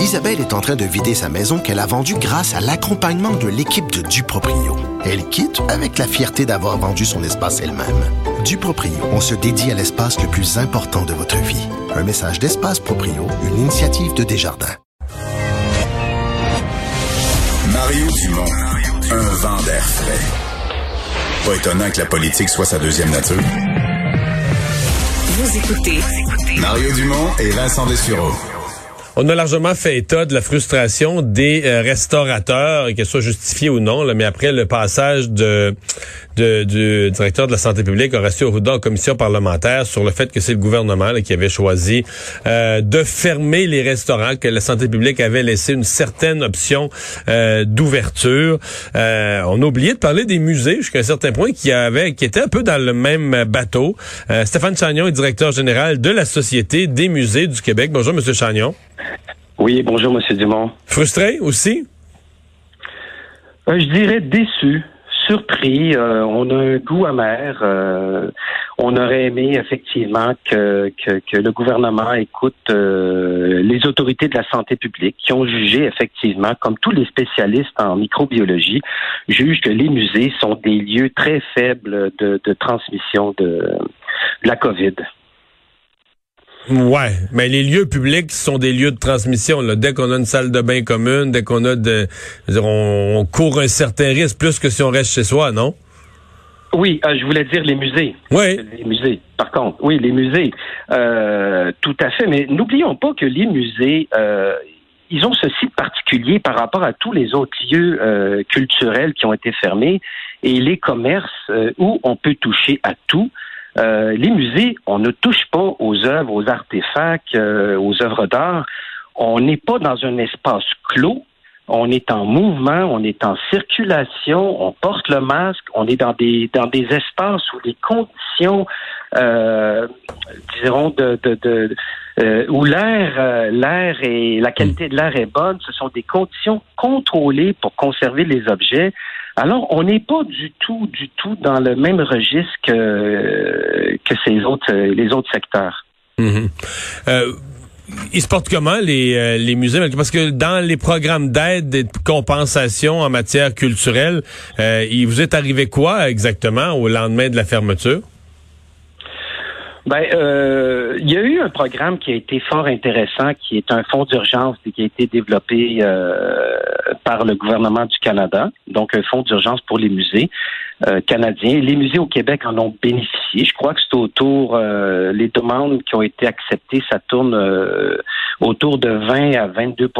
Isabelle est en train de vider sa maison qu'elle a vendue grâce à l'accompagnement de l'équipe de Duproprio. Elle quitte avec la fierté d'avoir vendu son espace elle-même. Duproprio, on se dédie à l'espace le plus important de votre vie. Un message d'Espace Proprio, une initiative de Desjardins. Mario Dumont, un vent d'air frais. Pas étonnant que la politique soit sa deuxième nature. Vous écoutez Mario Dumont et Vincent Dessureau. On a largement fait état de la frustration des euh, restaurateurs, qu'elle soit justifiée ou non, mais après le passage du directeur de la santé publique, Horacio Arruda, en commission parlementaire, sur le fait que c'est le gouvernement qui avait choisi euh, de fermer les restaurants, que la santé publique avait laissé une certaine option euh, d'ouverture. on a oublié de parler des musées jusqu'à un certain point qui avait qui étaient un peu dans le même bateau. Stéphane Chagnon est directeur général de la Société des musées du Québec. Bonjour, Monsieur Chagnon. Oui, bonjour, Monsieur Dumont. Frustré aussi? Euh, je dirais déçu, surpris. Euh, on a un goût amer. Euh, on aurait aimé effectivement que, que, le gouvernement écoute les autorités de la santé publique qui ont jugé effectivement, comme tous les spécialistes en microbiologie, jugent que les musées sont des lieux très faibles de, de transmission de la COVID. Ouais, mais les lieux publics sont des lieux de transmission. Là. Dès qu'on a une salle de bain commune, dès qu'on a de, dire, on, court un certain risque plus que si on reste chez soi, non? Oui, euh, je voulais dire les musées. Oui. Les musées. Par contre, oui, les musées. Euh, tout à fait. Mais n'oublions pas que les musées, euh, ils ont ceci de particulier par rapport à tous les autres lieux culturels qui ont été fermés et les commerces où on peut toucher à tout. Euh, les musées, on ne touche pas aux œuvres, aux artefacts, euh, aux œuvres d'art. On n'est pas dans un espace clos. On est en mouvement, on est en circulation, on porte le masque, on est dans des dans des espaces où les conditions, euh, de, de euh, où l'air, l'air et la qualité de l'air est bonne. Ce sont des conditions contrôlées pour conserver les objets. Alors, on n'est pas du tout, du tout dans le même registre que, que ces autres, les autres secteurs. Mhm. Euh, ils se portent comment les, euh, les musées? Parce que dans les programmes d'aide et de compensation en matière culturelle, euh, il vous est arrivé quoi exactement au lendemain de la fermeture? Ben, euh, il y a eu un programme qui a été fort intéressant, qui est un fonds d'urgence qui a été développé euh, par le gouvernement du Canada, donc un fonds d'urgence pour les musées euh, canadiens. Les musées au Québec en ont bénéficié. Je crois que c'est autour, euh, les demandes qui ont été acceptées, ça tourne autour de 20 à 22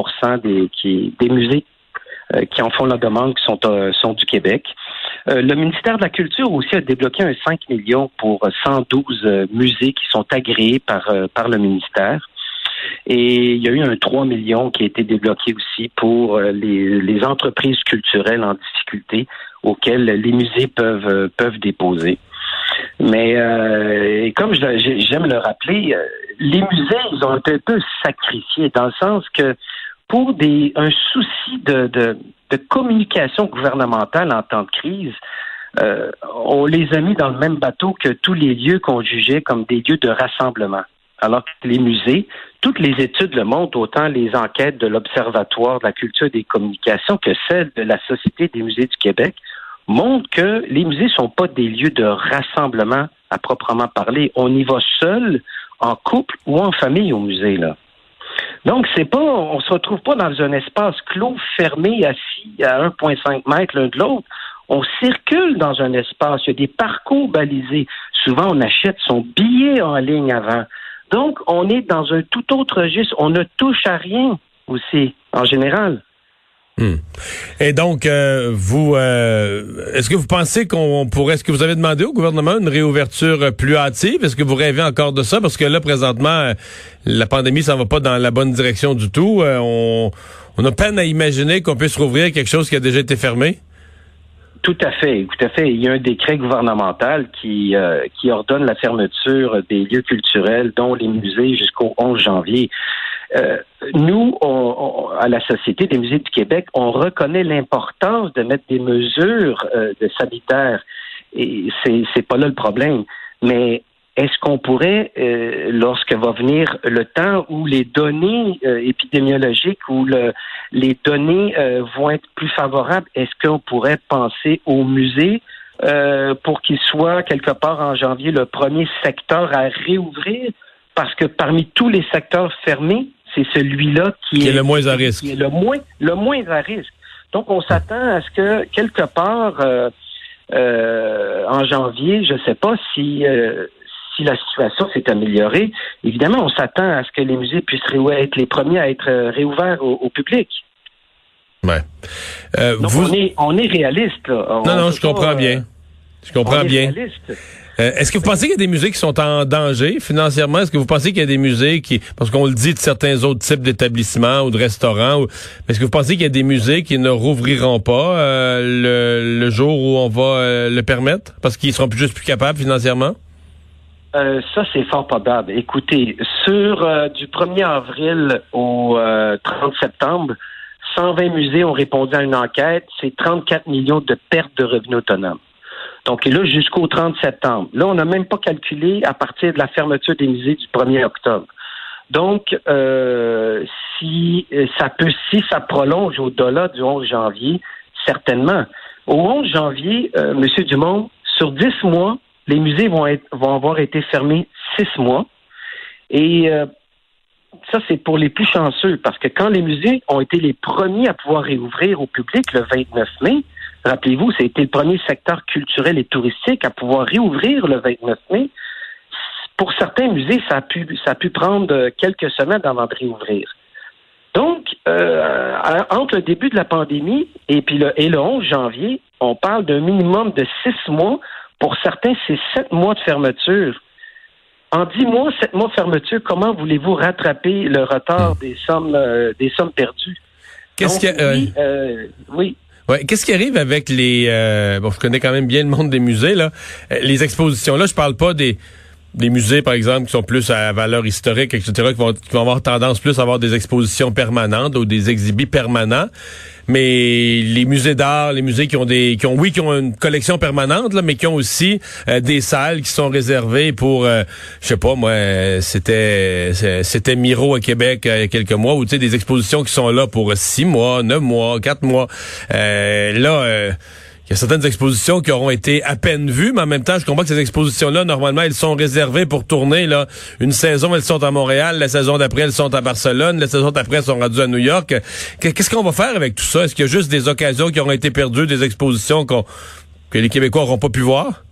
des, qui, des musées qui en font la demande, qui sont, sont du Québec. Euh, le ministère de la Culture aussi a débloqué un 5 millions pour 112 euh, musées qui sont agréés par, euh, par le ministère. Et il y a eu un 3 millions qui a été débloqué aussi pour les, les entreprises culturelles en difficulté auxquelles les musées peuvent, peuvent déposer. Mais euh, comme j'aime le rappeler, les musées, ils ont été un peu sacrifiés dans le sens que pour des, un souci de, communication gouvernementale en temps de crise, euh, on les a mis dans le même bateau que tous les lieux qu'on jugeait comme des lieux de rassemblement. Alors que les musées, toutes les études le montrent, autant les enquêtes de l'Observatoire de la culture des communications que celles de la Société des musées du Québec, montrent que les musées ne sont pas des lieux de rassemblement à proprement parler. On y va seul, en couple ou en famille au musée. Là. Donc, c'est pas, on se retrouve pas dans un espace clos, fermé, assis à 1,5 mètres l'un de l'autre. On circule dans un espace. Il y a des parcours balisés. Souvent, on achète son billet en ligne avant. Donc, on est dans un tout autre registre. On ne touche à rien aussi, en général. Hmm. Et donc, euh, vous, euh, est-ce que vous pensez qu'on pourrait, est-ce que vous avez demandé au gouvernement une réouverture plus hâtive? Est-ce que vous rêvez encore de ça? Parce que là, présentement, euh, la pandémie s'en va pas dans la bonne direction du tout. on a peine à imaginer qu'on puisse rouvrir quelque chose qui a déjà été fermé. Tout à fait, tout à fait. Il y a un décret gouvernemental qui, qui ordonne la fermeture des lieux culturels, dont les musées, jusqu'au 11 janvier. Euh, nous, à la Société des musées du Québec, on reconnaît l'importance de mettre des mesures euh, de sanitaires. Et c'est, c'est pas là le problème. Mais est-ce qu'on pourrait, euh, lorsque va venir le temps où les données euh, épidémiologiques ou le, les données euh, vont être plus favorables, est-ce qu'on pourrait penser au musée pour qu'il soit quelque part en janvier le premier secteur à réouvrir? Parce que parmi tous les secteurs fermés, c'est celui-là qui, est, le moins à risque. Qui est le moins, le moins à risque. Donc, on s'attend à ce que quelque part en janvier, je ne sais pas si si la situation s'est améliorée, évidemment, on s'attend à ce que les musées puissent être les premiers à être euh, réouverts au, public. Ouais. Euh, vous... on, est, on est réaliste. non, non, je comprends bien. Euh, je comprends bien. Est-ce que vous pensez qu'il y a des musées qui sont en danger financièrement? Est-ce que vous pensez qu'il y a des musées qui, parce qu'on le dit de certains autres types d'établissements ou de restaurants, est-ce que vous pensez qu'il y a des musées qui ne rouvriront pas le, jour où on va le permettre? Parce qu'ils seront plus juste plus capables financièrement? Euh, ça, c'est fort probable. Écoutez, sur euh, du 1er avril au 30 euh, septembre, 120 musées ont répondu à une enquête. C'est 34 millions de pertes de revenus autonomes. Donc, là, jusqu'au 30 septembre. Là, on n'a même pas calculé à partir de la fermeture des musées du 1er octobre. Donc, si ça peut, si ça prolonge au-delà du 11 janvier, certainement. Au 11 janvier, Monsieur Dumont, sur 10 mois, les musées vont, avoir été fermés six mois. Et euh, ça, c'est pour les plus chanceux, parce que quand les musées ont été les premiers à pouvoir réouvrir au public le 29 mai, rappelez-vous, c'était le premier secteur culturel et touristique à pouvoir réouvrir le 29 mai. Pour certains musées, ça a pu, prendre quelques semaines avant de réouvrir. Donc, euh, entre le début de la pandémie et puis le, et le 11 janvier, on parle d'un minimum de six mois pour certains, c'est sept mois de fermeture. En dix mois, sept mois de fermeture, comment voulez-vous rattraper le retard des sommes, euh, des sommes perdues? Qu'est-ce oui, euh, oui. Ouais, qu'est-ce qui arrive avec les euh, bon, je connais quand même bien le monde des musées là, les expositions là, je parle pas des des musées, par exemple, qui sont plus à valeur historique, etc., qui vont, qui vont avoir tendance plus à avoir des expositions permanentes ou des exhibits permanents. Mais les musées d'art, les musées qui ont des, qui ont, oui, qui ont une collection permanente, là, mais qui ont aussi euh, des salles qui sont réservées pour, euh, je sais pas, moi, c'était, c'était Miro à Québec euh, il y a quelques mois, ou tu sais, des expositions qui sont là pour six mois, neuf mois, quatre mois. là, il y a certaines expositions qui auront été à peine vues, mais en même temps, je comprends que ces expositions-là, normalement, elles sont réservées pour tourner. Là, une saison, elles sont à Montréal, la saison d'après, elles sont à Barcelone, la saison d'après, elles sont rendues à New York. Qu'est-ce qu'on va faire avec tout ça? Est-ce qu'il y a juste des occasions qui auront été perdues, des expositions que les Québécois n'auront pas pu voir?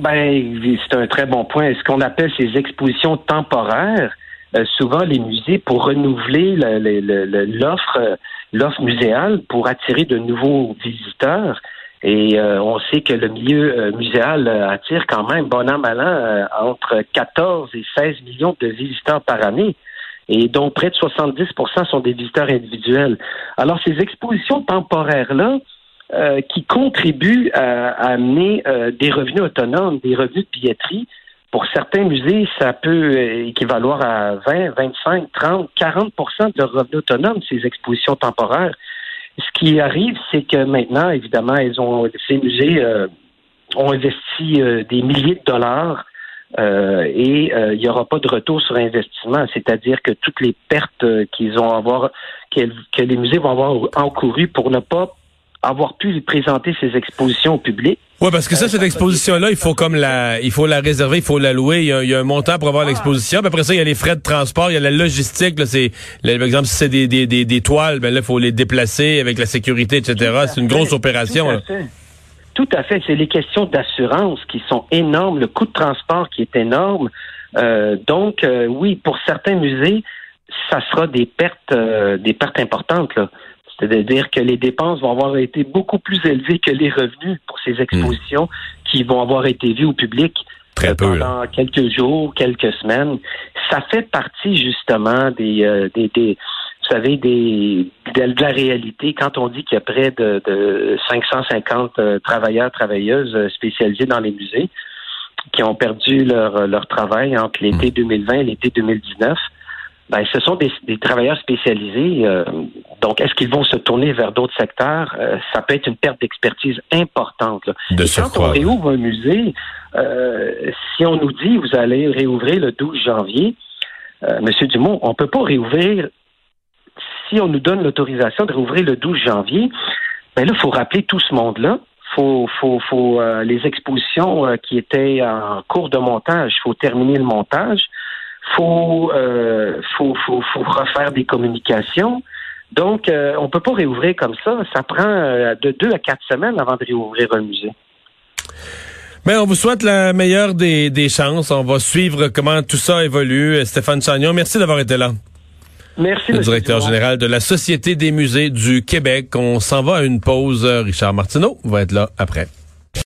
Ben, c'est un très bon point. Ce qu'on appelle ces expositions temporaires, euh, souvent les musées, pour renouveler l'offre l'offre muséale, pour attirer de nouveaux visiteurs, et euh, on sait que le milieu euh, muséal euh, attire quand même, bon an, mal an, entre 14 et 16 millions de visiteurs par année. Et dont près de 70% sont des visiteurs individuels. Alors, ces expositions temporaires-là, qui contribuent à, amener des revenus autonomes, des revenus de billetterie, pour certains musées, ça peut équivaloir à 20, 25, 30, 40% de revenus autonomes, ces expositions temporaires. Ce qui arrive, c'est que maintenant, évidemment, ils ont, ces musées euh, ont investi euh, des milliers de dollars euh, et il n'y aura pas de retour sur investissement, c'est-à-dire que toutes les pertes qu'ils vont avoir, que, les musées vont avoir encouru pour ne pas avoir pu présenter ces expositions au public. Oui, parce que ça, cette exposition-là, il faut comme la, il faut la réserver, il faut la louer. Il y a, un montant pour avoir ah. l'exposition. après ça, il y a les frais de transport, il y a la logistique. Là, c'est, par exemple, si c'est des, des, des, toiles, ben là, il faut les déplacer avec la sécurité, etc. C'est une grosse opération. Tout à fait. Tout à fait. C'est les questions d'assurance qui sont énormes, le coût de transport qui est énorme. Euh, donc, euh, oui, pour certains musées, ça sera des pertes, euh, des pertes importantes. Là. C'est-à-dire que les dépenses vont avoir été beaucoup plus élevées que les revenus pour ces expositions qui vont avoir été vues au public Très pendant quelques jours, quelques semaines. Ça fait partie justement des, euh, des, des vous savez, des, de, la réalité quand on dit qu'il y a près de, de 550 euh, travailleurs, travailleuses euh, spécialisés dans les musées qui ont perdu leur, leur travail entre l'été 2020 et l'été 2019 ben, ce sont des, travailleurs spécialisés. Euh, donc, est-ce qu'ils vont se tourner vers d'autres secteurs? Euh, ça peut être une perte d'expertise importante. De quand on réouvre un musée, si on nous dit vous allez réouvrir le 12 janvier, Monsieur Dumont, on peut pas réouvrir si on nous donne l'autorisation de réouvrir le 12 janvier. Ben là, il faut rappeler tout ce monde-là faut, faut, faut les expositions qui étaient en cours de montage, il faut terminer le montage faut, euh, faut, faut, faut, refaire des communications. Donc, euh, on peut pas réouvrir comme ça. Ça prend euh, de deux à quatre semaines avant de réouvrir un musée. Mais on vous souhaite la meilleure des, des chances. On va suivre comment tout ça évolue. Stéphane Chagnon, merci d'avoir été là. Merci. Le directeur général de la Société des musées du Québec. On s'en va à une pause. Richard Martineau va être là après.